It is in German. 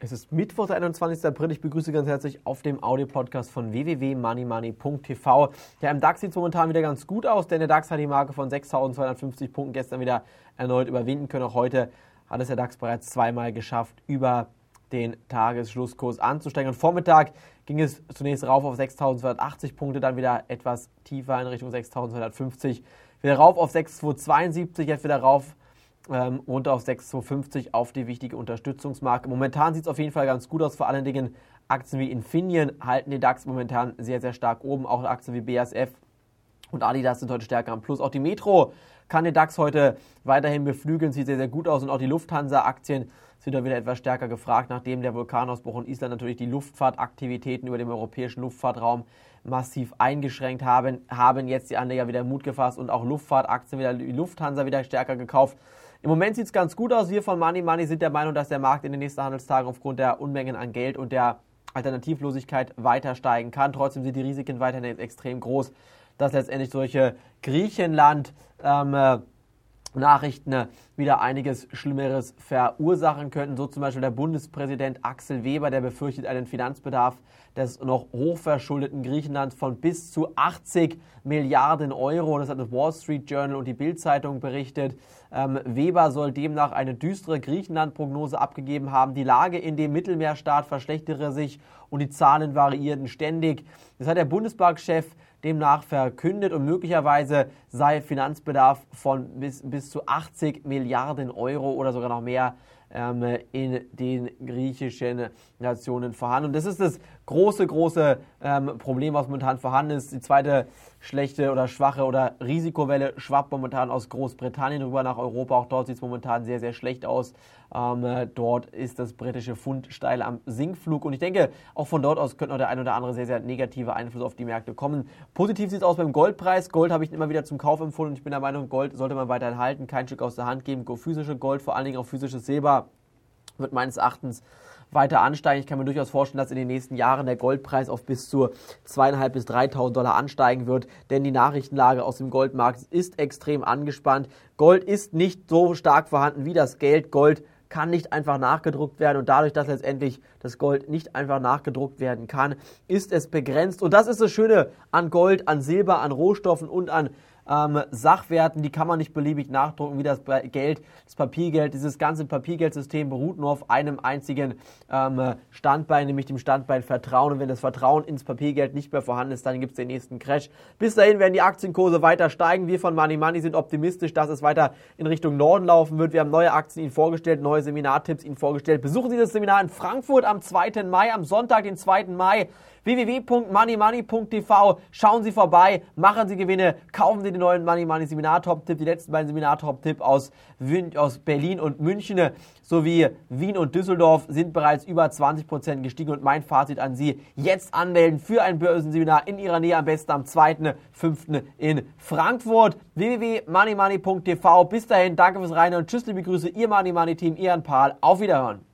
Es ist Mittwoch, der 21. April. Ich begrüße ganz herzlich auf dem Audio-Podcast von www.moneymoney.tv. Ja, im DAX sieht es momentan wieder ganz gut aus, denn der DAX hat die Marke von 6.250 Punkten gestern wieder erneut überwinden können. Auch heute hat es der DAX bereits zweimal geschafft, über den Tagesschlusskurs anzusteigen. Und Vormittag ging es zunächst rauf auf 6.280 Punkte, dann wieder etwas tiefer in Richtung 6.250, wieder rauf auf 6.272, jetzt wieder rauf ähm, runter auf 6,250 auf die wichtige Unterstützungsmarke. Momentan sieht es auf jeden Fall ganz gut aus. Vor allen Dingen Aktien wie Infineon halten den DAX momentan sehr, sehr stark oben. Auch Aktien wie BASF und Adidas sind heute stärker am Plus. Auch die Metro kann den DAX heute weiterhin beflügeln, sieht sehr, sehr gut aus. Und auch die Lufthansa-Aktien sind da wieder etwas stärker gefragt, nachdem der Vulkanausbruch in Island natürlich die Luftfahrtaktivitäten über dem europäischen Luftfahrtraum massiv eingeschränkt haben, haben jetzt die Anleger wieder Mut gefasst und auch Luftfahrtaktien wieder, die Lufthansa wieder stärker gekauft. Im Moment sieht es ganz gut aus. Wir von Money Money sind der Meinung, dass der Markt in den nächsten Handelstagen aufgrund der Unmengen an Geld und der Alternativlosigkeit weiter steigen kann. Trotzdem sind die Risiken weiterhin extrem groß, dass letztendlich solche Griechenland ähm, äh, Nachrichten äh, wieder einiges Schlimmeres verursachen könnten. So zum Beispiel der Bundespräsident Axel Weber, der befürchtet einen Finanzbedarf des noch hochverschuldeten Griechenlands von bis zu 80 Milliarden Euro. Das hat das Wall Street Journal und die Bild-Zeitung berichtet. Ähm, Weber soll demnach eine düstere Griechenland-Prognose abgegeben haben. Die Lage in dem Mittelmeerstaat verschlechtere sich und die Zahlen variierten ständig. Das hat der Bundesbankchef demnach verkündet und möglicherweise sei Finanzbedarf von bis, bis zu 80 Milliarden Euro oder sogar noch mehr ähm, in den griechischen Nationen vorhanden. Und das ist das große, große ähm, Problem, was momentan vorhanden ist. Die zweite schlechte oder schwache oder Risikowelle schwappt momentan aus Großbritannien rüber nach Europa. Auch dort sieht es momentan sehr, sehr schlecht aus. Ähm, äh, dort ist das britische Pfund steil am Sinkflug. Und ich denke, auch von dort aus könnte noch der ein oder andere sehr, sehr negative Einfluss auf die Märkte kommen. Positiv sieht es aus beim Goldpreis. Gold habe ich immer wieder zum Kauf empfohlen und ich bin der Meinung, Gold sollte man weiterhin halten, kein Stück aus der Hand geben. Physische Gold, vor allen Dingen auch physisches Silber, wird meines Erachtens weiter ansteigen. Ich kann mir durchaus vorstellen, dass in den nächsten Jahren der Goldpreis auf bis zu 2.500 bis 3.000 Dollar ansteigen wird, denn die Nachrichtenlage aus dem Goldmarkt ist extrem angespannt. Gold ist nicht so stark vorhanden wie das Geld. Gold kann nicht einfach nachgedruckt werden und dadurch, dass letztendlich das Gold nicht einfach nachgedruckt werden kann, ist es begrenzt. Und das ist das Schöne an Gold, an Silber, an Rohstoffen und an ähm, Sachwerten, die kann man nicht beliebig nachdrucken, wie das Geld, das Papiergeld. Dieses ganze Papiergeldsystem beruht nur auf einem einzigen ähm, Standbein, nämlich dem Standbein Vertrauen. Und wenn das Vertrauen ins Papiergeld nicht mehr vorhanden ist, dann gibt es den nächsten Crash. Bis dahin werden die Aktienkurse weiter steigen. Wir von Money Money sind optimistisch, dass es weiter in Richtung Norden laufen wird. Wir haben neue Aktien Ihnen vorgestellt, neue Seminartipps Ihnen vorgestellt. Besuchen Sie das Seminar in Frankfurt am 2. Mai, am Sonntag, den 2. Mai www.moneymoney.tv. Schauen Sie vorbei, machen Sie Gewinne, kaufen Sie den neuen Money Money Seminar Top Tipp, die letzten beiden Seminar Top Tipp aus, aus Berlin und München sowie Wien und Düsseldorf sind bereits über 20% gestiegen und mein Fazit an Sie, jetzt anmelden für ein Börsenseminar in Ihrer Nähe, am besten am 2.5. in Frankfurt. www.moneymoney.tv. Bis dahin, danke fürs Rein und tschüss, liebe Grüße, Ihr Money Money Team, Ian Pahl. Auf Wiederhören.